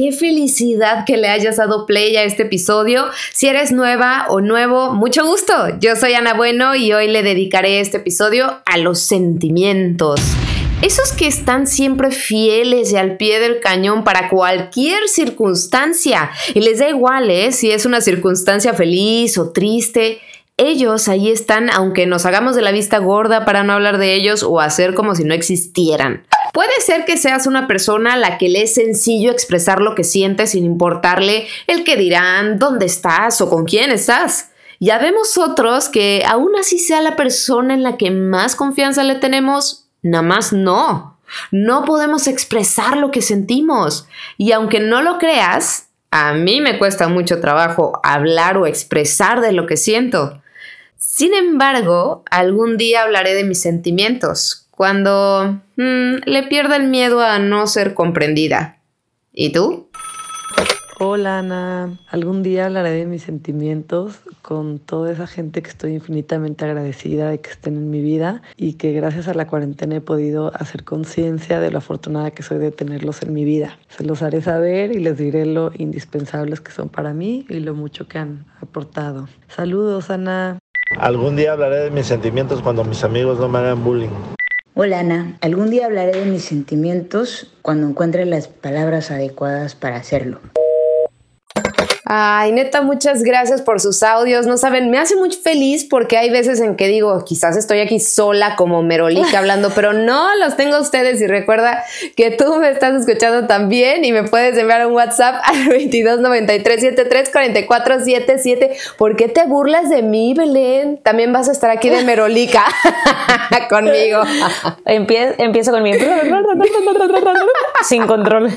Qué felicidad que le hayas dado play a este episodio. Si eres nueva o nuevo, mucho gusto. Yo soy Ana Bueno y hoy le dedicaré este episodio a los sentimientos. Esos que están siempre fieles y al pie del cañón para cualquier circunstancia. Y les da igual, ¿eh? Si es una circunstancia feliz o triste. Ellos ahí están, aunque nos hagamos de la vista gorda para no hablar de ellos o hacer como si no existieran. Puede ser que seas una persona a la que le es sencillo expresar lo que sientes sin importarle el que dirán, dónde estás o con quién estás. Ya vemos otros que aún así sea la persona en la que más confianza le tenemos, nada más no. No podemos expresar lo que sentimos. Y aunque no lo creas, a mí me cuesta mucho trabajo hablar o expresar de lo que siento. Sin embargo, algún día hablaré de mis sentimientos, cuando mm, le pierda el miedo a no ser comprendida. ¿Y tú? Hola Ana, algún día hablaré de mis sentimientos con toda esa gente que estoy infinitamente agradecida de que estén en mi vida y que gracias a la cuarentena he podido hacer conciencia de lo afortunada que soy de tenerlos en mi vida. Se los haré saber y les diré lo indispensables que son para mí y lo mucho que han aportado. Saludos Ana. Algún día hablaré de mis sentimientos cuando mis amigos no me hagan bullying. Hola Ana, algún día hablaré de mis sentimientos cuando encuentre las palabras adecuadas para hacerlo. Ay, neta, muchas gracias por sus audios. No saben, me hace muy feliz porque hay veces en que digo, quizás estoy aquí sola como Merolica hablando, pero no, los tengo a ustedes y recuerda que tú me estás escuchando también y me puedes enviar un WhatsApp al 2293734477. ¿Por qué te burlas de mí, Belén? También vas a estar aquí de Merolica conmigo. empiezo con mi sin control.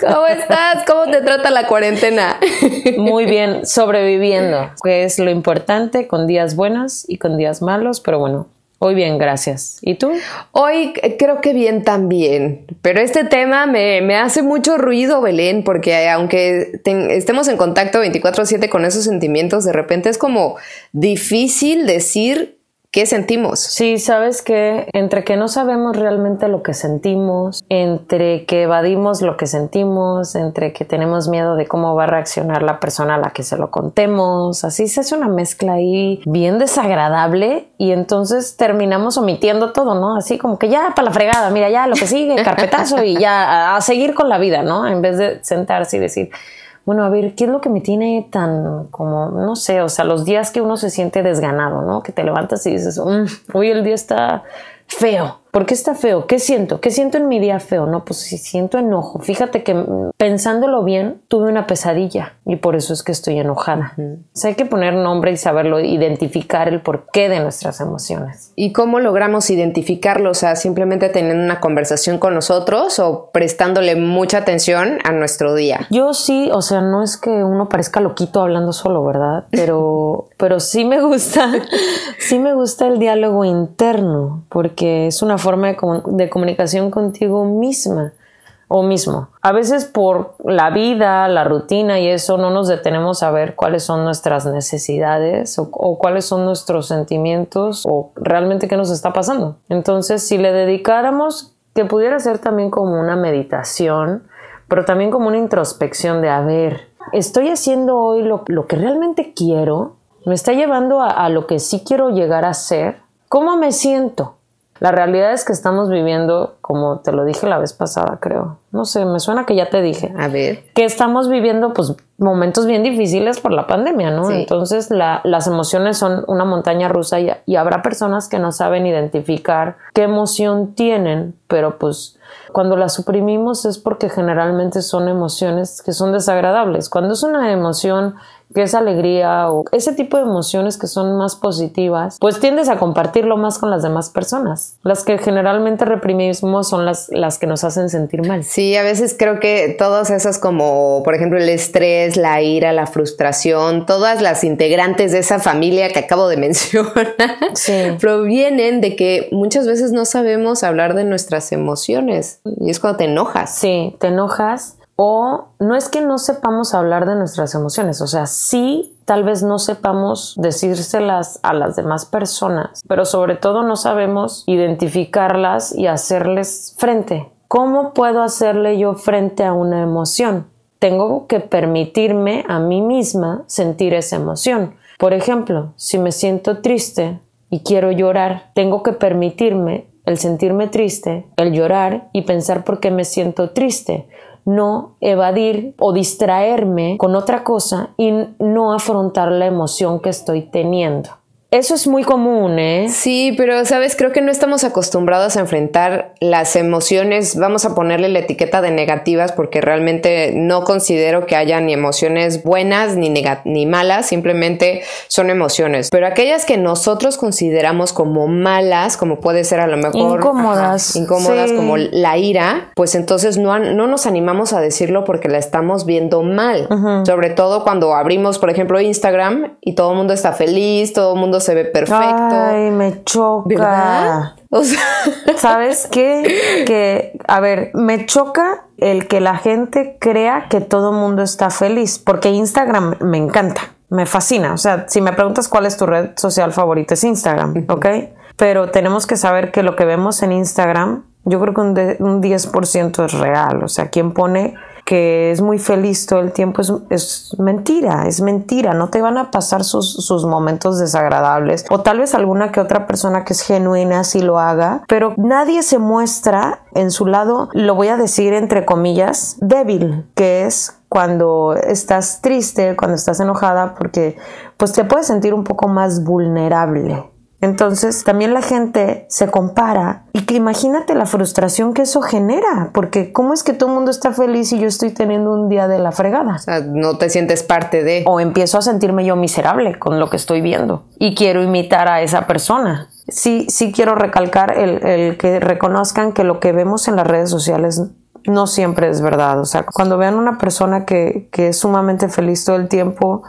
¿Cómo estás? ¿Cómo te trata la cuarentena? Muy bien, sobreviviendo, que es lo importante, con días buenos y con días malos, pero bueno, Hoy bien, gracias. ¿Y tú? Hoy creo que bien también, pero este tema me, hace mucho ruido, Belén, porque aunque estemos en contacto 24/7 con esos sentimientos, de repente es como difícil decir ¿Qué sentimos? Sí, sabes que entre que no sabemos realmente lo que sentimos, entre que evadimos lo que sentimos, entre que tenemos miedo de cómo va a reaccionar la persona a la que se lo contemos, así se hace una mezcla ahí bien desagradable y entonces terminamos omitiendo todo, ¿no? Así como que ya para la fregada, mira, ya lo que sigue, carpetazo y ya a seguir con la vida, ¿no? En vez de sentarse y decir, bueno, a ver, ¿qué es lo que me tiene tan como, no sé, o sea, los días que uno se siente desganado, ¿no? Que te levantas y dices, mm, hoy el día está feo. ¿Por qué está feo? ¿Qué siento? ¿Qué siento en mi día feo? No, pues si siento enojo. Fíjate que mm, pensándolo bien, tuve una pesadilla y por eso es que estoy enojada. O sea, hay que poner nombre y saberlo, identificar el porqué de nuestras emociones. ¿Y cómo logramos identificarlo? O sea, simplemente teniendo una conversación con nosotros o prestándole mucha atención a nuestro día. Yo sí, o sea, no es que uno parezca loquito hablando solo, ¿verdad? Pero, pero sí me gusta, sí me gusta el diálogo interno porque es una forma de, comunicación contigo misma o mismo. A veces por la vida, la rutina y eso no nos detenemos a ver cuáles son nuestras necesidades o, cuáles son nuestros sentimientos o realmente qué nos está pasando. Entonces, si le dedicáramos, que pudiera ser también como una meditación, pero también como una introspección de, a ver, estoy haciendo hoy lo, lo que realmente quiero, me está llevando a, a lo que sí quiero llegar a ser, ¿cómo me siento? La realidad es que estamos viviendo, como te lo dije la vez pasada, creo. No sé, me suena que ya te dije. A ver. Que estamos viviendo, pues, momentos bien difíciles por la pandemia, ¿no? Entonces, las emociones son una montaña rusa y, y habrá personas que no saben identificar qué emoción tienen, pero pues Cuando las suprimimos es porque generalmente son emociones que son desagradables. Cuando es una emoción que es alegría o ese tipo de emociones que son más positivas, pues tiendes a compartirlo más con las demás personas. Las que generalmente reprimimos son las, las que nos hacen sentir mal. Sí, a veces creo que todas esas como, por ejemplo, el estrés, la ira, la frustración, todas las integrantes de esa familia que acabo de mencionar, provienen de que muchas veces no sabemos hablar de nuestras emociones y es cuando te enojas. Sí, te enojas o no es que no sepamos hablar de nuestras emociones, o sea, sí, tal vez no sepamos decírselas a las demás personas, pero sobre todo no sabemos identificarlas y hacerles frente. ¿Cómo puedo hacerle yo frente a una emoción? Tengo que permitirme a mí misma sentir esa emoción. Por ejemplo, si me siento triste y quiero llorar, tengo que permitirme el sentirme triste, el llorar y pensar por qué me siento triste no evadir o distraerme con otra cosa y no afrontar la emoción que estoy teniendo. Eso es muy común, ¿eh? Sí, pero sabes, creo que no estamos acostumbrados a enfrentar las emociones, vamos a ponerle la etiqueta de negativas porque realmente no considero que haya ni emociones buenas ni, ni malas, simplemente son emociones. Pero aquellas que nosotros consideramos como malas, como puede ser a lo mejor incómodas, incómodas como la ira, pues entonces no, no nos animamos a decirlo porque la estamos viendo mal. Sobre todo cuando abrimos, por ejemplo, Instagram y todo el mundo está feliz, todo el mundo se ve perfecto. Ay, me choca. ¿Sabes qué? Que, a ver, me choca el que la gente crea que todo el mundo está feliz, porque Instagram me encanta, me fascina. O sea, si me preguntas cuál es tu red social favorita, es Instagram, ¿ok? Pero tenemos que saber que lo que vemos en Instagram, yo creo que un, un 10% es real. O sea, quien pone es muy feliz todo el tiempo es, mentira, es mentira, no te van a pasar sus, momentos desagradables o tal vez alguna que otra persona que es genuina sí lo haga, pero nadie se muestra en su lado, lo voy a decir entre comillas, débil, que es cuando estás triste, cuando estás enojada, porque pues te puedes sentir un poco más vulnerable. Entonces también la gente se compara y que imagínate la frustración que eso genera, porque ¿cómo es que todo el mundo está feliz y yo estoy teniendo un día de la fregada? O sea, no te sientes parte de... O empiezo a sentirme yo miserable con lo que estoy viendo y quiero imitar a esa persona. Sí, sí quiero recalcar el, el que reconozcan que lo que vemos en las redes sociales no siempre es verdad. O sea, cuando vean una persona que, que, es sumamente feliz todo el tiempo,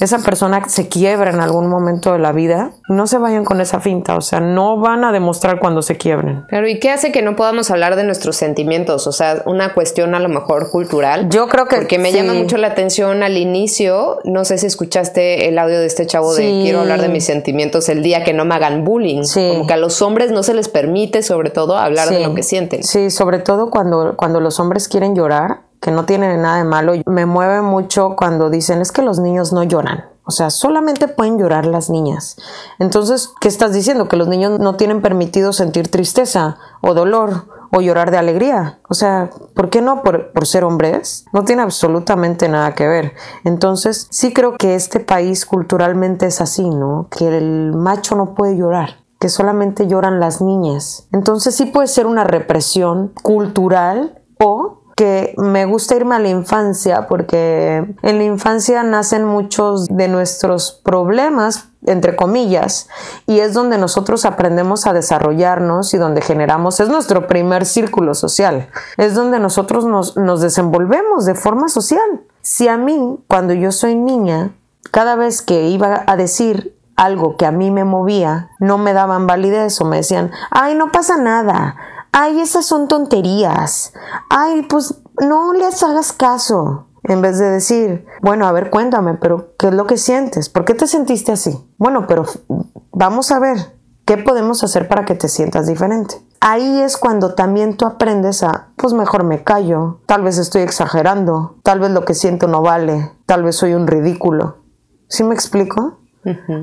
esa persona se quiebra en algún momento de la vida, no se vayan con esa finta. O sea, no van a demostrar cuando se quiebren. Pero ¿y qué hace que no podamos hablar de nuestros sentimientos? O sea, una cuestión a lo mejor cultural. Yo creo que. Porque me llama mucho la atención al inicio. No sé si escuchaste el audio de este chavo de quiero hablar de mis sentimientos el día que no me hagan bullying. Como que a los hombres no se les permite, sobre todo, hablar de lo que sienten. Sí, sobre todo cuando, cuando los hombres quieren llorar, que no tienen nada de malo, me mueve mucho cuando dicen es que los niños no lloran. O sea, solamente pueden llorar las niñas. Entonces, ¿qué estás diciendo? Que los niños no tienen permitido sentir tristeza o dolor o llorar de alegría. O sea, ¿por qué no? Por, por, ser hombres. No tiene absolutamente nada que ver. Entonces, sí creo que este país culturalmente es así, ¿no? Que el macho no puede llorar que solamente lloran las niñas. Entonces sí puede ser una represión cultural o que me gusta irme a la infancia porque en la infancia nacen muchos de nuestros problemas entre comillas, y es donde nosotros aprendemos a desarrollarnos y donde generamos, es nuestro primer círculo social, es donde nosotros nos, nos desenvolvemos de forma social. Si a mí, cuando yo soy niña, cada vez que iba a decir algo que a mí me movía, no me daban validez o me decían, ay, no pasa nada, ay, esas son tonterías, ay, pues no les hagas caso. En vez de decir, bueno, a ver, cuéntame, pero ¿qué es lo que sientes? ¿Por qué te sentiste así? Bueno, pero vamos a ver, ¿qué podemos hacer para que te sientas diferente? Ahí es cuando también tú aprendes a, pues mejor me callo, tal vez estoy exagerando, tal vez lo que siento no vale, tal vez soy un ridículo. ¿Sí me explico?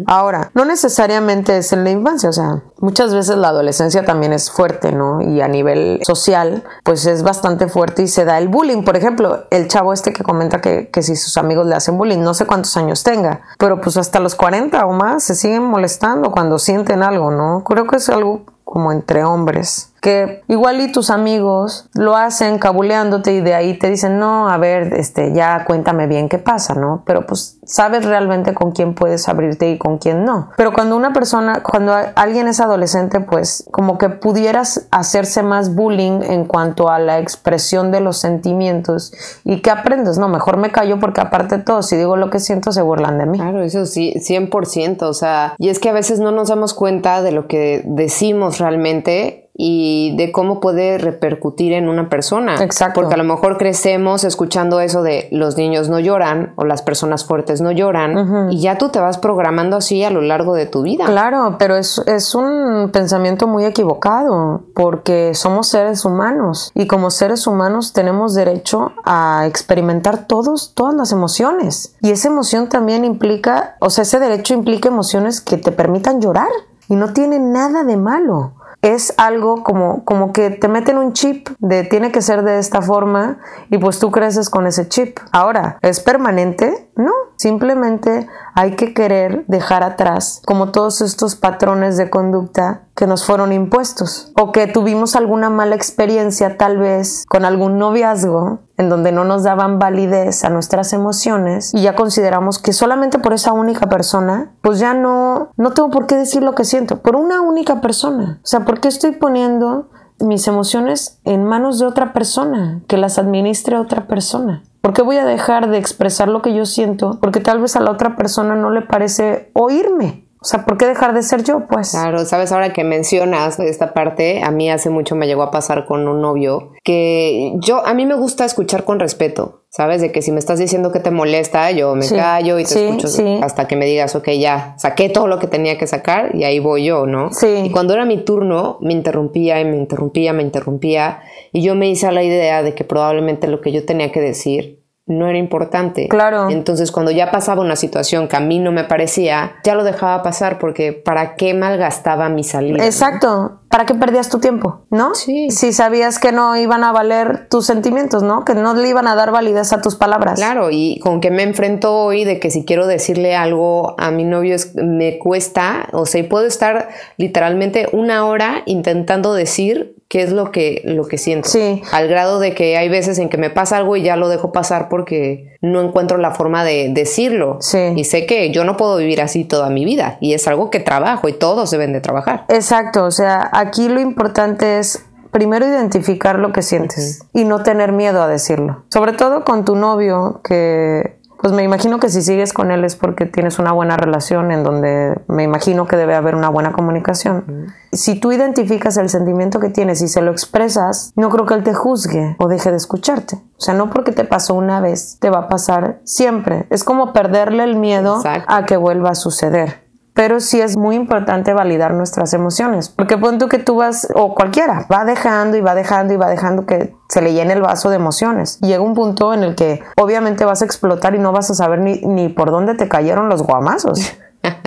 Ahora, no necesariamente es en la infancia, o sea, muchas veces la adolescencia también es fuerte, ¿no? Y a nivel social, pues es bastante fuerte y se da el bullying. Por ejemplo, el chavo este que comenta que, que si sus amigos le hacen bullying, no sé cuántos años tenga, pero pues hasta los 40 o más se siguen molestando cuando sienten algo, ¿no? Creo que es algo como entre hombres. Que igual y tus amigos lo hacen cabuleándote y de ahí te dicen, no, a ver, este, ya cuéntame bien qué pasa, ¿no? Pero pues sabes realmente con quién puedes abrirte y con quién no. Pero cuando una persona, cuando alguien es adolescente, pues como que pudieras hacerse más bullying en cuanto a la expresión de los sentimientos y que aprendes, no, mejor me callo porque aparte de todo, si digo lo que siento, se burlan de mí. Claro, eso sí, 100%, o sea, y es que a veces no nos damos cuenta de lo que decimos realmente y de cómo puede repercutir en una persona. Exacto. Porque a lo mejor crecemos escuchando eso de los niños no lloran o las personas fuertes no lloran y ya tú te vas programando así a lo largo de tu vida. Claro, pero es, es un pensamiento muy equivocado porque somos seres humanos y como seres humanos tenemos derecho a experimentar todos, todas las emociones. Y esa emoción también implica, o sea, ese derecho implica emociones que te permitan llorar y no tiene nada de malo es algo como, como que te meten un chip de tiene que ser de esta forma y pues tú creces con ese chip. Ahora, ¿es permanente? No, simplemente hay que querer dejar atrás como todos estos patrones de conducta que nos fueron impuestos o que tuvimos alguna mala experiencia tal vez con algún noviazgo en donde no nos daban validez a nuestras emociones y ya consideramos que solamente por esa única persona, pues ya no, no tengo por qué decir lo que siento, por una única persona. O sea, ¿por qué estoy poniendo mis emociones en manos de otra persona, que las administre otra persona? ¿Por qué voy a dejar de expresar lo que yo siento? Porque tal vez a la otra persona no le parece oírme. O sea, ¿por qué dejar de ser yo, pues? Claro, sabes, ahora que mencionas esta parte, a mí hace mucho me llegó a pasar con un novio que yo, a mí me gusta escuchar con respeto, ¿sabes? De que si me estás diciendo que te molesta, yo me callo y te escucho hasta que me digas, ok, ya, saqué todo lo que tenía que sacar y ahí voy yo, ¿no? Sí. Y cuando era mi turno, me interrumpía y me interrumpía, me interrumpía y yo me hice a la idea de que probablemente lo que yo tenía que decir no era importante. Claro. Entonces, cuando ya pasaba una situación que a mí no me parecía, ya lo dejaba pasar porque ¿para qué malgastaba mi salida? Exacto. ¿Para qué perdías tu tiempo? ¿No? Sí. Si sabías que no iban a valer tus sentimientos, ¿no? Que no le iban a dar validez a tus palabras. Claro, y con que me enfrento hoy de que si quiero decirle algo a mi novio es, me cuesta, o sea, puedo estar literalmente una hora intentando decir qué es lo que, lo que siento. Sí. Al grado de que hay veces en que me pasa algo y ya lo dejo pasar porque no encuentro la forma de decirlo. Sí. Y sé que yo no puedo vivir así toda mi vida y es algo que trabajo y todos deben de trabajar. Exacto, o sea, aquí lo importante es primero identificar lo que sientes y no tener miedo a decirlo. Sobre todo con tu novio que pues me imagino que si sigues con él es porque tienes una buena relación en donde me imagino que debe haber una buena comunicación. Si tú identificas el sentimiento que tienes y se lo expresas, no creo que él te juzgue o deje de escucharte. O sea, no porque te pasó una vez, te va a pasar siempre. Es como perderle el miedo a que vuelva a suceder pero sí es muy importante validar nuestras emociones, porque punto que tú vas, o cualquiera, va dejando y va dejando y va dejando que se le llene el vaso de emociones. Llega un punto en el que obviamente vas a explotar y no vas a saber ni, ni por dónde te cayeron los guamazos.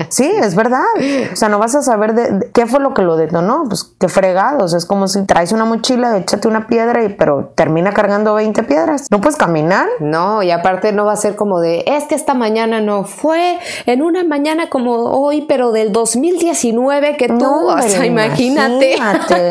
Sí, es verdad. O sea, no vas a saber de, qué fue lo que lo detonó. Pues qué fregados. Es como si traes una mochila, échate una piedra, y, pero termina cargando 20 piedras. ¿No puedes caminar? No, y aparte no va a ser como de, es que esta mañana no fue en una mañana como hoy, pero del 2019 que tú, o sea, imagínate.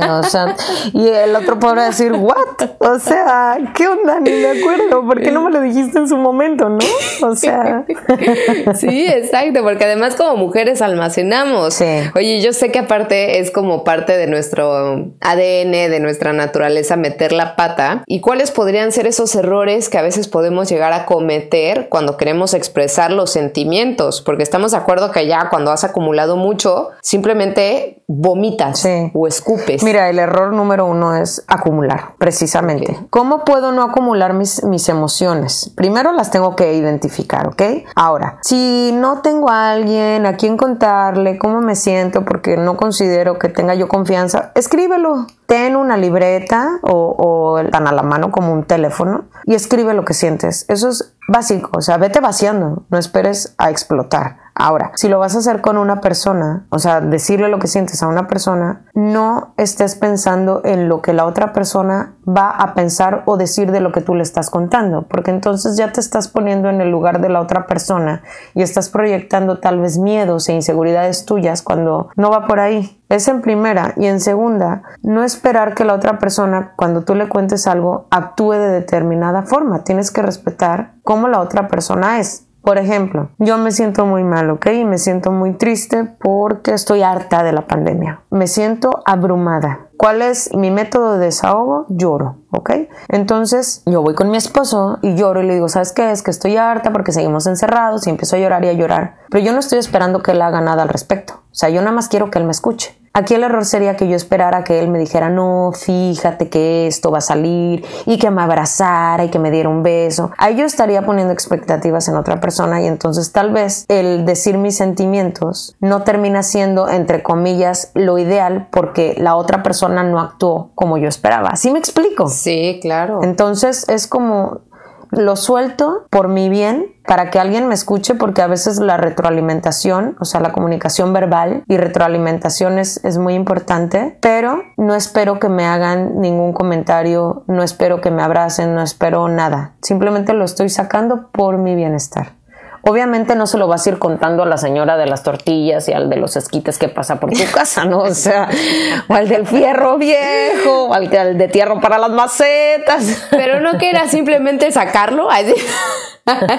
o sea, y el otro podrá decir, ¿what? O sea, ¿qué onda? Ni me acuerdo. ¿Por qué no me lo dijiste en su momento, no? O sea. sí, exacto, porque además como mujeres almacenamos. Oye, yo sé que aparte es como parte de nuestro ADN, de nuestra naturaleza, meter la pata. ¿Y cuáles podrían ser esos errores que a veces podemos llegar a cometer cuando queremos expresar los sentimientos? Porque estamos de acuerdo que ya cuando has acumulado mucho, simplemente vomitas o escupes. Mira, el error número uno es acumular, precisamente. ¿Cómo puedo no acumular mis, mis emociones? Primero las tengo que identificar, ¿ok? Ahora, si no tengo a alguien a quién contarle, cómo me siento, porque no considero que tenga yo confianza, escríbelo. Ten una libreta o, o tan a la mano como un teléfono y escribe lo que sientes. Eso es básico, o sea, vete vaciando, no esperes a explotar Ahora, si lo vas a hacer con una persona, o sea, decirle lo que sientes a una persona, no estés pensando en lo que la otra persona va a pensar o decir de lo que tú le estás contando, porque entonces ya te estás poniendo en el lugar de la otra persona y estás proyectando tal vez miedos e inseguridades tuyas cuando no va por ahí. Es en primera y en segunda, no esperar que la otra persona cuando tú le cuentes algo actúe de determinada forma. Tienes que respetar cómo la otra persona es. Por ejemplo, yo me siento muy mal, ¿ok? Me siento muy triste porque estoy harta de la pandemia. Me siento abrumada. ¿Cuál es mi método de desahogo? Lloro, ¿ok? Entonces yo voy con mi esposo y lloro y le digo, ¿sabes qué? Es que estoy harta porque seguimos encerrados y empiezo a llorar y a llorar. Pero yo no estoy esperando que él haga nada al respecto. O sea, yo nada más quiero que él me escuche. Aquí el error sería que yo esperara que él me dijera, no, fíjate que esto va a salir y que me abrazara y que me diera un beso. Ahí yo estaría poniendo expectativas en otra persona y entonces tal vez el decir mis sentimientos no termina siendo, entre comillas, lo ideal porque la otra persona no actuó como yo esperaba. ¿Sí me explico? Sí, claro. Entonces es como lo suelto por mi bien para que alguien me escuche porque a veces la retroalimentación, o sea, la comunicación verbal y retroalimentación es, es, muy importante, pero no espero que me hagan ningún comentario, no espero que me abracen, no espero nada, simplemente lo estoy sacando por mi bienestar. Obviamente no se lo vas a ir contando a la señora de las tortillas y al de los esquites que pasa por tu casa, ¿no? O sea, o al del fierro viejo, o al, de tierra para las macetas. Pero no que era simplemente sacarlo.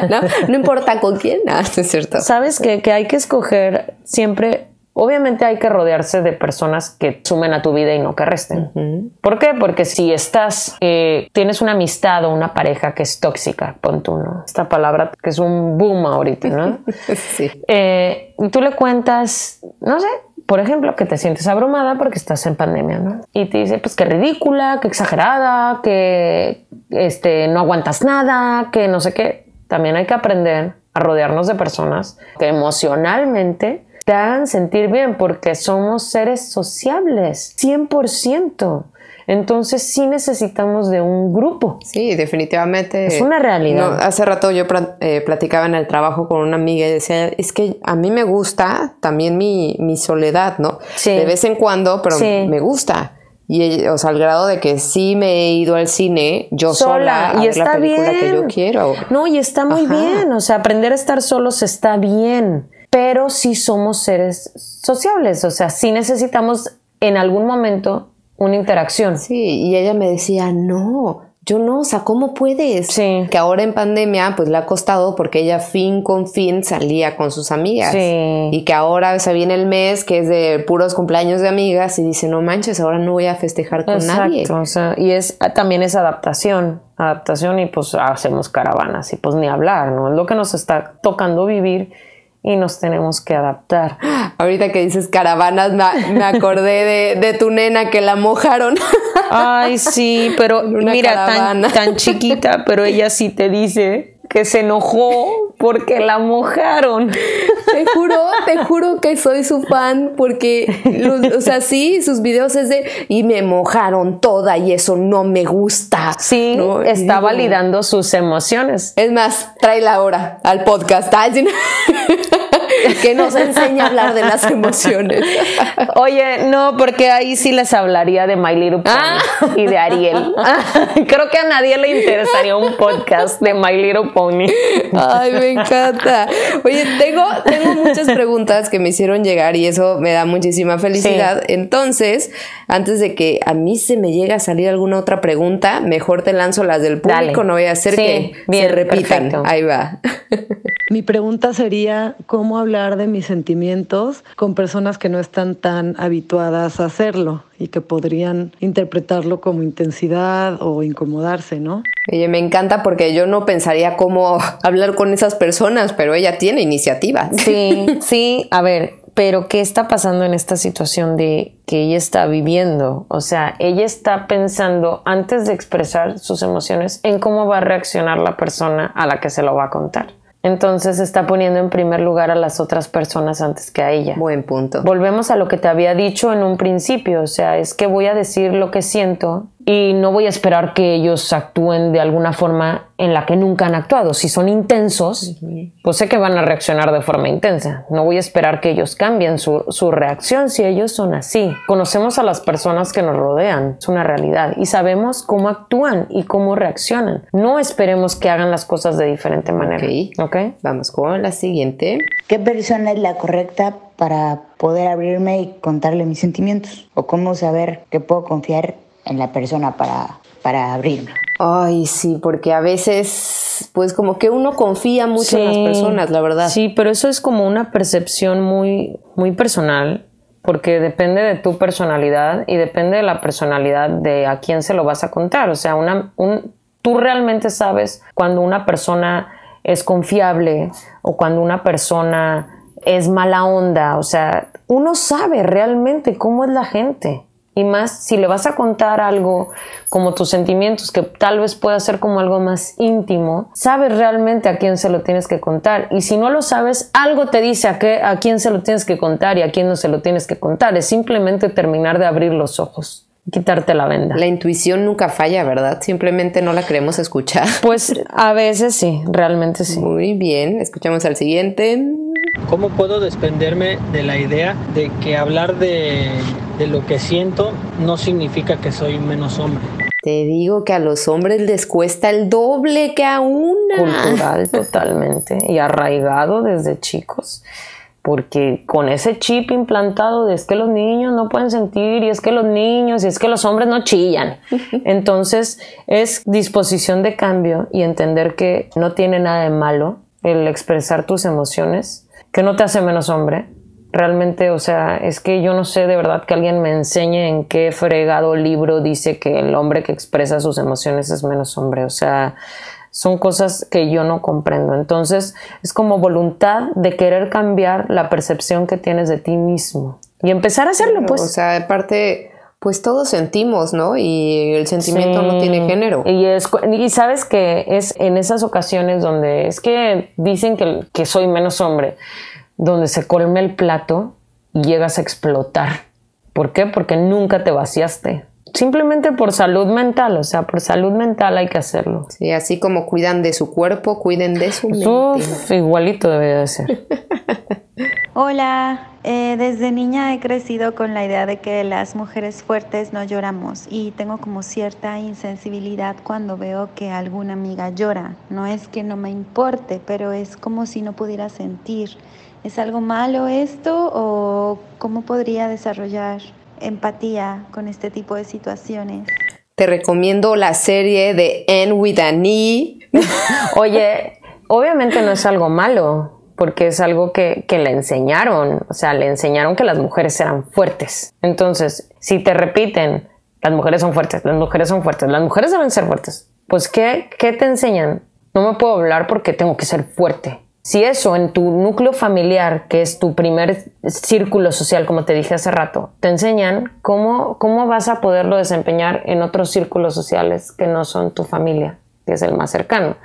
¿No? no importa con quién, no, es cierto. Sabes que, que hay que escoger siempre Obviamente hay que rodearse de personas que sumen a tu vida y no que resten. ¿Por qué? Porque si estás, eh, tienes una amistad o una pareja que es tóxica, pon tú, ¿no? Esta palabra que es un boom ahorita, ¿no? sí. Eh, y tú le cuentas, no sé, por ejemplo, que te sientes abrumada porque estás en pandemia, ¿no? Y te dice, pues qué ridícula, qué exagerada, que este, no aguantas nada, que no sé qué. También hay que aprender a rodearnos de personas que emocionalmente te hagan sentir bien porque somos seres sociables, 100%. Entonces sí necesitamos de un grupo. Sí, definitivamente. Es una realidad. hace rato yo eh, platicaba en el trabajo con una amiga y decía, es que a mí me gusta también mi, mi soledad, ¿no? Sí. De vez en cuando, pero Sí. me gusta. Y, o sea, al grado de que sí me he ido al cine yo sola, Sola, a y ver la está película que yo bien. quiero. No, y está muy Ajá. bien. O sea, aprender a estar solos está bien. Pero sí somos seres sociables. O sea, sí necesitamos en algún momento una interacción. Sí, y ella me decía, no, yo no, o sea, ¿cómo puedes? Sí. Que ahora en pandemia, pues le ha costado porque ella fin con fin salía con sus amigas. Sí. Y que ahora se viene el mes que es de puros cumpleaños de amigas y dice, no manches, ahora no voy a festejar con nadie. Exacto, o sea, y es también es adaptación, adaptación y pues hacemos caravanas y pues ni hablar, ¿no? Es lo que nos está tocando vivir y nos tenemos que adaptar. Ahorita que dices caravanas, me, me acordé de, de tu nena que la mojaron. Ay, sí, pero mira, tan chiquita, pero ella sí te dice que se enojó porque la mojaron. Te juro, te juro que soy su fan porque, o sea, sí, sus videos es de y me mojaron toda y eso no me gusta. Sí, está validando sus emociones. Es más, tráela ahora al podcast. Que nos enseña a hablar de las emociones. Oye, no, porque ahí sí les hablaría de My Little Pony Ah. y de Ariel. Creo que a nadie le interesaría un podcast de My Little Pony. Ay, me encanta. Oye, tengo, tengo muchas preguntas que me hicieron llegar y eso me da muchísima felicidad. Entonces, antes de que a mí se me llegue a salir alguna otra pregunta, mejor te lanzo las del público, Dale. no voy a hacer Sí, que bien, se repitan. perfecto. Ahí va. Mi pregunta sería cómo hablar de mis sentimientos con personas que no están tan habituadas a hacerlo y que podrían interpretarlo como intensidad o incomodarse, ¿no? Oye, me encanta porque yo no pensaría cómo hablar con esas personas, pero ella tiene iniciativa. Sí, sí, a ver, pero ¿qué está pasando en esta situación de que ella está viviendo? O sea, ella está pensando antes de expresar sus emociones en cómo va a reaccionar la persona a la que se lo va a contar. Entonces está poniendo en primer lugar a las otras personas antes que a ella. Buen punto. Volvemos a lo que te había dicho en un principio, o sea, es que voy a decir lo que siento y no voy a esperar que ellos actúen de alguna forma en la que nunca han actuado. Si son intensos, pues sé que van a reaccionar de forma intensa. No voy a esperar que ellos cambien su, su, reacción si ellos son así. Conocemos a las personas que nos rodean, es una realidad, y sabemos cómo actúan y cómo reaccionan. No esperemos que hagan las cosas de diferente manera. Ok. Vamos con la siguiente. ¿Qué persona es la correcta para poder abrirme y contarle mis sentimientos? ¿O cómo saber que puedo confiar en la persona para, para abrirme. Ay, sí, porque a veces, pues como que uno confía mucho en las personas, la verdad. Sí, pero eso es como una percepción muy, muy personal, porque depende de tu personalidad y depende de la personalidad de a quién se lo vas a contar. O sea, una, un, tú realmente sabes cuando una persona es confiable o cuando una persona es mala onda. O sea, uno sabe realmente cómo es la gente. Y más, si le vas a contar algo como tus sentimientos, que tal vez pueda ser como algo más íntimo, sabes realmente a quién se lo tienes que contar. Y si no lo sabes, algo te dice a, qué, a quién se lo tienes que contar y a quién no se lo tienes que contar. Es simplemente terminar de abrir los ojos quitarte la venda. La intuición nunca falla, ¿verdad? Simplemente no la queremos escuchar. Pues a veces sí, realmente sí. Muy bien, escuchamos al siguiente. ¿Cómo puedo desprenderme de la idea de que hablar de, de lo que siento no significa que soy menos hombre? Te digo que a los hombres les cuesta el doble que a una. Cultural totalmente y arraigado desde chicos porque con ese chip implantado de es que los niños no pueden sentir y es que los niños y es que los hombres no chillan. Entonces es disposición de cambio y entender que no tiene nada de malo el expresar tus emociones, que no te hace menos hombre. Realmente, o sea, es que yo no sé de verdad que alguien me enseñe en qué fregado libro dice que el hombre que expresa sus emociones es menos hombre. O sea, son cosas que yo no comprendo. Entonces es como voluntad de querer cambiar la percepción que tienes de ti mismo y empezar a hacerlo, pues. O sea, aparte, pues todos sentimos, ¿no? Y el sentimiento no tiene género. Y, es, y sabes que es en esas ocasiones donde es que dicen que, que soy menos hombre, donde se colme el plato y llegas a explotar. ¿Por qué? Porque nunca te vaciaste simplemente por salud mental, o sea, por salud mental hay que hacerlo. Sí, así como cuidan de su cuerpo, cuiden de su mente. igualito debe de ser. Hola, eh, desde niña he crecido con la idea de que las mujeres fuertes no lloramos y tengo como cierta insensibilidad cuando veo que alguna amiga llora. No es que no me importe, pero es como si no pudiera sentir. ¿Es algo malo esto o cómo podría desarrollar empatía con este tipo de situaciones. Te recomiendo la serie de End with an E. Oye, obviamente no es algo malo, porque es algo que, que, le enseñaron, o sea, le enseñaron que las mujeres eran fuertes. Entonces, si te repiten, las mujeres son fuertes, las mujeres son fuertes, las mujeres deben ser fuertes, pues ¿qué, qué te enseñan? No me puedo hablar porque tengo que ser fuerte. Si eso en tu núcleo familiar, que es tu primer círculo social, como te dije hace rato, te enseñan cómo, cómo vas a poderlo desempeñar en otros círculos sociales que no son tu familia, que es el más cercano.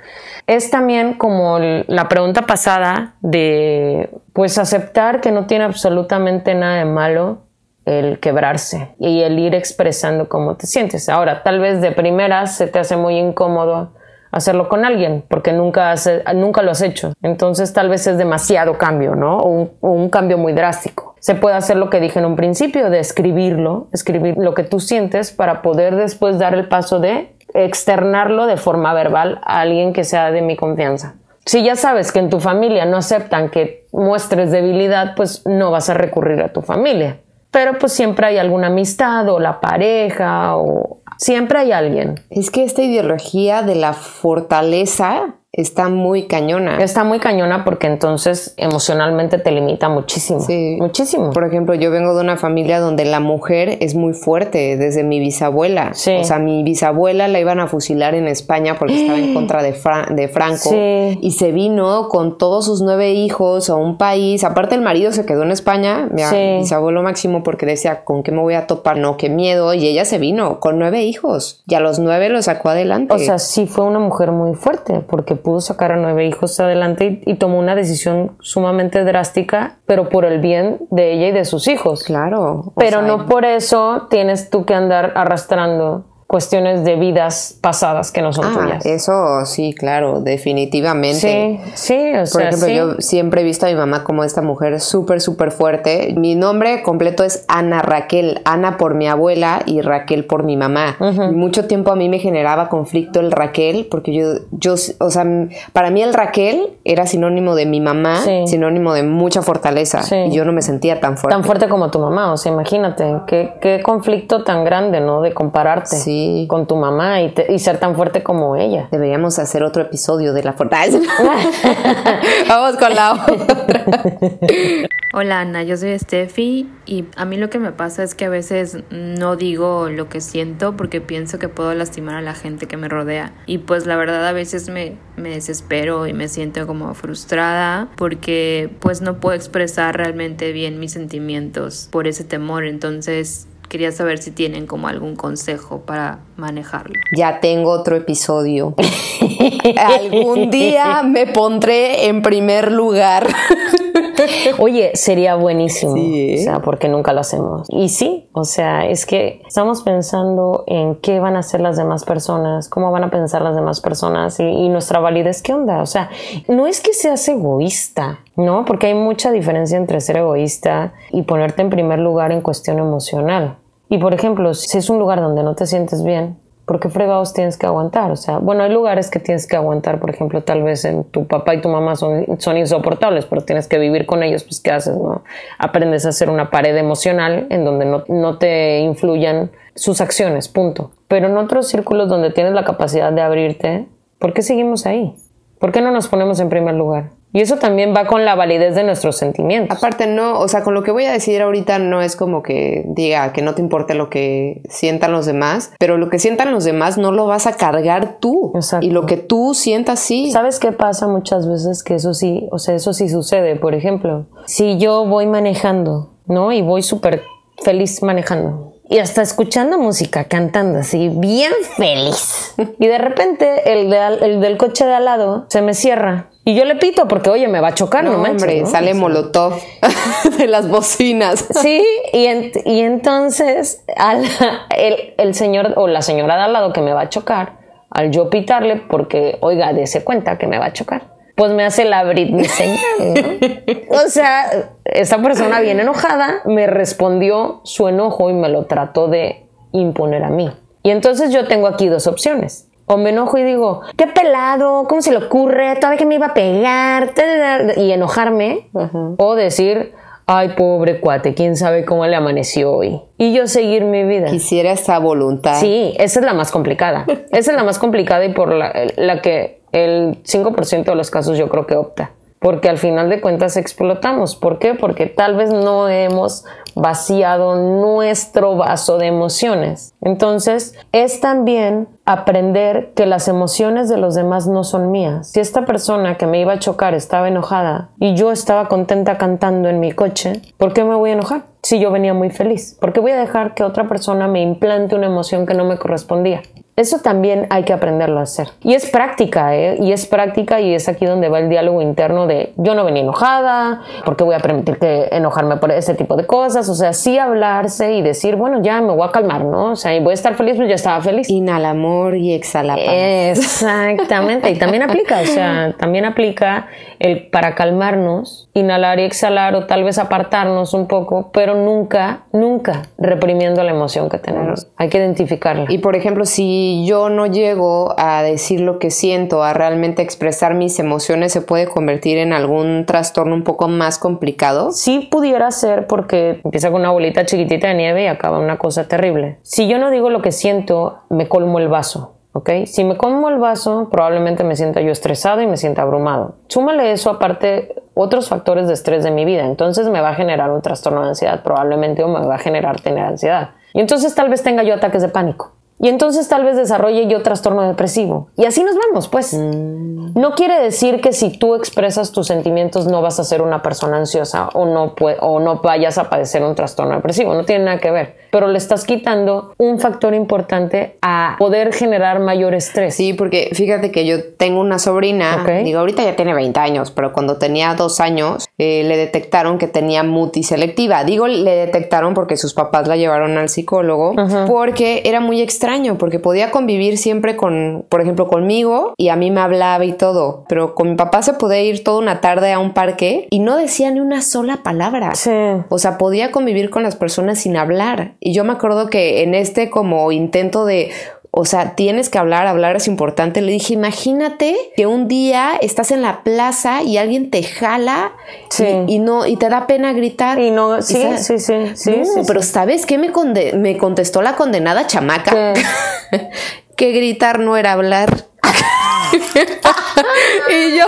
Es también como la pregunta pasada de, pues, aceptar que no tiene absolutamente nada de malo el quebrarse y el ir expresando cómo te sientes. Ahora, tal vez de primeras se te hace muy incómodo hacerlo con alguien, porque nunca, nunca lo has hecho. Entonces tal vez es demasiado cambio, ¿no? O un, cambio muy drástico. Se puede hacer lo que dije en un principio, de escribirlo, escribir lo que tú sientes para poder después dar el paso de externarlo de forma verbal a alguien que sea de mi confianza. Si ya sabes que en tu familia no aceptan que muestres debilidad, pues no vas a recurrir a tu familia. Pero pues siempre hay alguna amistad o la pareja o Siempre hay alguien. Es que esta ideología de la fortaleza está muy cañona. Está muy cañona porque entonces emocionalmente te limita muchísimo. Sí. Muchísimo. Por ejemplo, yo vengo de una familia donde la mujer es muy fuerte, desde mi bisabuela. Sí. O sea, mi bisabuela la iban a fusilar en España porque estaba en contra de, de Franco. Sí. Y se vino con todos sus nueve hijos a un país. Aparte, el marido se quedó en España, mi bisabuelo máximo, porque decía, ¿con qué me voy a topar? No, qué miedo. Y ella se vino con nueve hijos. Y a los nueve los sacó adelante. O sea, sí fue una mujer muy fuerte porque pudo sacar a nueve hijos adelante y, tomó una decisión sumamente drástica, pero por el bien de ella y de sus hijos. Claro. Pero no por eso tienes tú que andar arrastrando cuestiones de vidas pasadas que no son Ah, tuyas. eso sí, claro, definitivamente. Sí, sí, o Por sea, ejemplo, sí. yo siempre he visto a mi mamá como esta mujer súper, súper fuerte. Mi nombre completo es Ana Raquel. Ana por mi abuela y Raquel por mi mamá. Y mucho tiempo a mí me generaba conflicto el Raquel, porque yo, yo, o sea, para mí el Raquel era sinónimo de mi mamá, Sí. sinónimo de mucha fortaleza. Sí. Y yo no me sentía tan fuerte. Tan fuerte como tu mamá, o sea, imagínate, qué, qué conflicto tan grande, ¿no? De compararte Sí. Con tu mamá y, te- y ser tan fuerte como ella. Deberíamos hacer otro episodio de la fortaleza. Vamos con la otra. Hola Ana, yo soy Steffi y a mí lo que me pasa es que a veces no digo lo que siento porque pienso que puedo lastimar a la gente que me rodea y pues la verdad a veces me, me desespero y me siento como frustrada porque pues no puedo expresar realmente bien mis sentimientos por ese temor entonces quería saber si tienen como algún consejo para manejarlo. Ya tengo otro episodio. Algún día me pondré en primer lugar. Oye, sería buenísimo. Sí, ¿eh? O sea, porque nunca lo hacemos. Y sí, o sea, es que estamos pensando en qué van a hacer las demás personas, cómo van a pensar las demás personas y, y nuestra validez, ¿qué onda? O sea, no es que seas egoísta, ¿no? Porque hay mucha diferencia entre ser egoísta y ponerte en primer lugar en cuestión emocional. Y por ejemplo, si es un lugar donde no te sientes bien, ¿por qué fregados tienes que aguantar? O sea, bueno, hay lugares que tienes que aguantar, por ejemplo, tal vez en tu papá y tu mamá son, insoportables, pero tienes que vivir con ellos, pues ¿qué haces? No? Aprendes a hacer una pared emocional en donde no, no te influyan sus acciones, punto. Pero en otros círculos donde tienes la capacidad de abrirte, ¿por qué seguimos ahí? ¿Por qué no nos ponemos en primer lugar? Y eso también va con la validez de nuestros sentimientos. Aparte, no, o sea, con lo que voy a decir ahorita no es como que diga que no te importe lo que sientan los demás, pero lo que sientan los demás no lo vas a cargar tú. Exacto. Y lo que tú sientas sí. ¿Sabes qué pasa muchas veces? Que eso sí, o sea, eso sí sucede. Por ejemplo, si yo voy manejando, ¿no? Y voy súper feliz manejando. Y hasta escuchando música, cantando así, bien feliz. Y de repente el, de al- el del coche de al lado se me cierra. Y yo le pito porque, oye, me va a chocar, no, No, manches, hombre, ¿no? sale molotov de las bocinas. Sí, y, ent- y entonces al- el, el señor o la señora de al lado que me va a chocar, al yo pitarle porque, oiga, dése cuenta que me va a chocar, pues me hace la Britney señal, ¿no? O sea, esta persona bien enojada me respondió su enojo y me lo trató de imponer a mí. Y entonces yo tengo aquí dos opciones. O me enojo y digo, qué pelado, ¿cómo se le ocurre? Todavía que me iba a pegar, y enojarme. O decir, ay, pobre cuate, quién sabe cómo le amaneció hoy. Y yo seguir mi vida. Quisiera esa voluntad. Sí, esa es la más complicada. Esa es la más complicada y por la, la que el 5% de los casos yo creo que opta. Porque al final de cuentas explotamos. ¿Por qué? Porque tal vez no hemos vaciado nuestro vaso de emociones. Entonces, es también aprender que las emociones de los demás no son mías. Si esta persona que me iba a chocar estaba enojada y yo estaba contenta cantando en mi coche, ¿por qué me voy a enojar? Si yo venía muy feliz. ¿Por qué voy a dejar que otra persona me implante una emoción que no me correspondía? Eso también hay que aprenderlo a hacer. Y es práctica, ¿eh? Y es práctica y es aquí donde va el diálogo interno de yo no venía enojada, ¿por qué voy a permitir que enojarme por ese tipo de cosas? O sea, sí hablarse y decir, bueno, ya me voy a calmar, ¿no? O sea, y voy a estar feliz, pues ya estaba feliz. Inhala amor y exhala paz. Exactamente, y también aplica, o sea, también aplica el para calmarnos, inhalar y exhalar o tal vez apartarnos un poco, pero nunca, nunca reprimiendo la emoción que tenemos. Hay que identificarla. Y por ejemplo, si yo no llego a decir lo que siento, a realmente expresar mis emociones, se puede convertir en algún trastorno un poco más complicado. Sí pudiera ser porque empieza con una bolita chiquitita de nieve y acaba una cosa terrible. Si yo no digo lo que siento, me colmo el vaso. ¿ok? Si me colmo el vaso, probablemente me sienta yo estresado y me sienta abrumado. Súmale eso aparte otros factores de estrés de mi vida. Entonces me va a generar un trastorno de ansiedad probablemente o me va a generar tener ansiedad. Y entonces tal vez tenga yo ataques de pánico. Y entonces tal vez desarrolle yo trastorno depresivo. Y así nos vamos, pues. No quiere decir que si tú expresas tus sentimientos no vas a ser una persona ansiosa o no, o no vayas a padecer un trastorno depresivo. No tiene nada que ver. Pero le estás quitando un factor importante a poder generar mayor estrés. Sí, porque fíjate que yo tengo una sobrina, Ok. digo, ahorita ya tiene 20 años, pero cuando tenía dos años eh, le detectaron que tenía multiselectiva. Digo, le detectaron porque sus papás la llevaron al psicólogo, porque era muy extraño extraño porque podía convivir siempre con, por ejemplo, conmigo y a mí me hablaba y todo, pero con mi papá se podía ir toda una tarde a un parque y no decía ni una sola palabra. Sí. O sea, podía convivir con las personas sin hablar. Y yo me acuerdo que en este como intento de, o sea, tienes que hablar, hablar es importante. Le dije, imagínate que un día estás en la plaza y alguien te jala Sí. y, y no y te da pena gritar. Y no, sí, sí, sí, sí, No, sí, pero. ¿sabes qué me, conde- me contestó la condenada chamaca? que gritar no era hablar. y yo,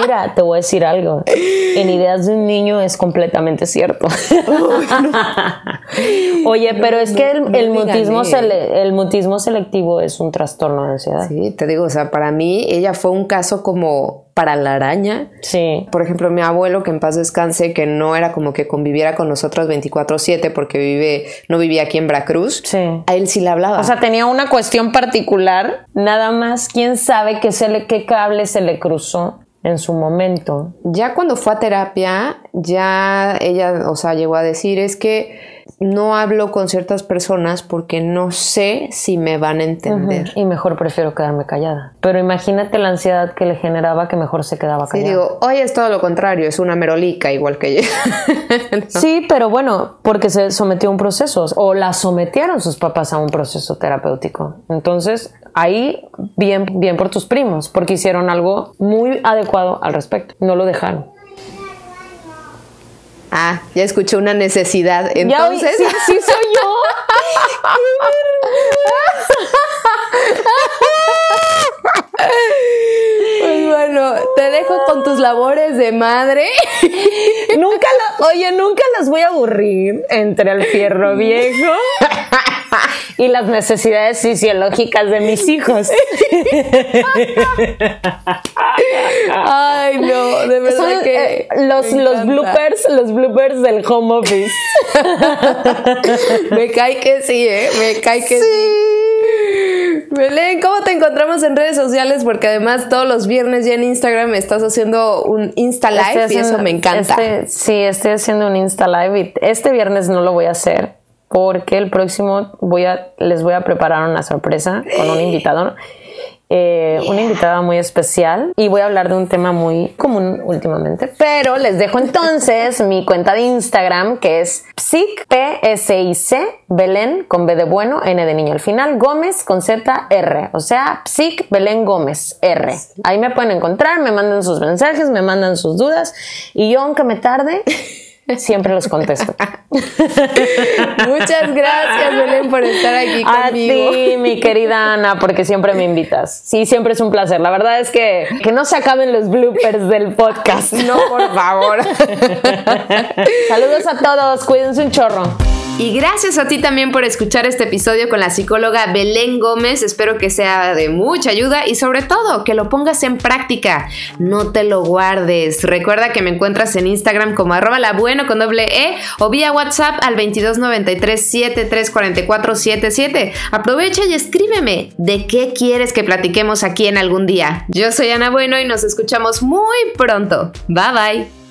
Mira, te voy a decir algo. En ideas de un niño es completamente cierto. Oye, pero es que el, no el me mutismo sele- el mutismo selectivo es un trastorno de ansiedad. sí, te digo, o sea, para mí ella fue un caso como para la araña. Sí. Por ejemplo, mi abuelo, que en paz descanse, que no era como que conviviera con nosotros 24/7 porque vive, no vivía aquí en Veracruz, Sí. a él sí le hablaba. O sea, tenía una cuestión particular, nada más quién sabe qué, cable se le cruzó en su momento. ya cuando fue a terapia, ya ella, o sea, llegó a decir, es que no hablo con ciertas personas porque no sé si me van a entender. Y mejor prefiero quedarme callada. Pero imagínate la ansiedad que le generaba que mejor se quedaba Sí, callada. digo, hoy es todo lo contrario, es una merolica igual que ella. Sí, pero bueno, porque se sometió a un proceso o la sometieron sus papás a un proceso terapéutico. Entonces, ahí bien, bien por tus primos, porque hicieron algo muy adecuado al respecto. No lo dejaron. Ah, ya escuché una necesidad. Ya Entonces, sí, sí soy yo. pues bueno, te dejo con tus labores de madre. nunca lo, oye, nunca las voy a aburrir entre el fierro viejo y las necesidades fisiológicas de mis hijos. Ay, no, de verdad los, me los bloopers, los bloopers del home office. Me cae que sí, ¿eh? Me cae que sí. Belén, ¿cómo te encontramos en redes sociales? Porque además todos los viernes ya en Instagram estás haciendo un Insta Live Estoy y haciendo- eso me encanta. este- sí, estoy haciendo un Insta Live y este viernes no lo voy a hacer porque el próximo voy a, les voy a preparar una sorpresa con un invitado. Eh, Una invitada muy especial y voy a hablar de un tema muy común últimamente. Pero les dejo entonces mi cuenta de Instagram que es psic, p s i c Belén con B de bueno, N de niño al final, Gómez con Z R, o sea, psic Belén Gómez R. Ahí me pueden encontrar, me mandan sus mensajes, me mandan sus dudas y yo aunque me tarde siempre los contesto. Muchas gracias, Belén, por estar aquí A conmigo. ti, mi querida Ana, porque siempre me invitas. Sí, siempre es un placer. La verdad es que que no se acaben los bloopers del podcast. No, por favor. Saludos a todos, cuídense un chorro. Y gracias a ti también por escuchar este episodio con la psicóloga Belén Gómez. Espero que sea de mucha ayuda y sobre todo que lo pongas en práctica. No te lo guardes. Recuerda que me encuentras en Instagram como arroba con doble E o vía WhatsApp al 2293 734477. Aprovecha y escríbeme de qué quieres que platiquemos aquí en algún día. Yo soy Ana Bueno y nos escuchamos muy pronto. Bye bye.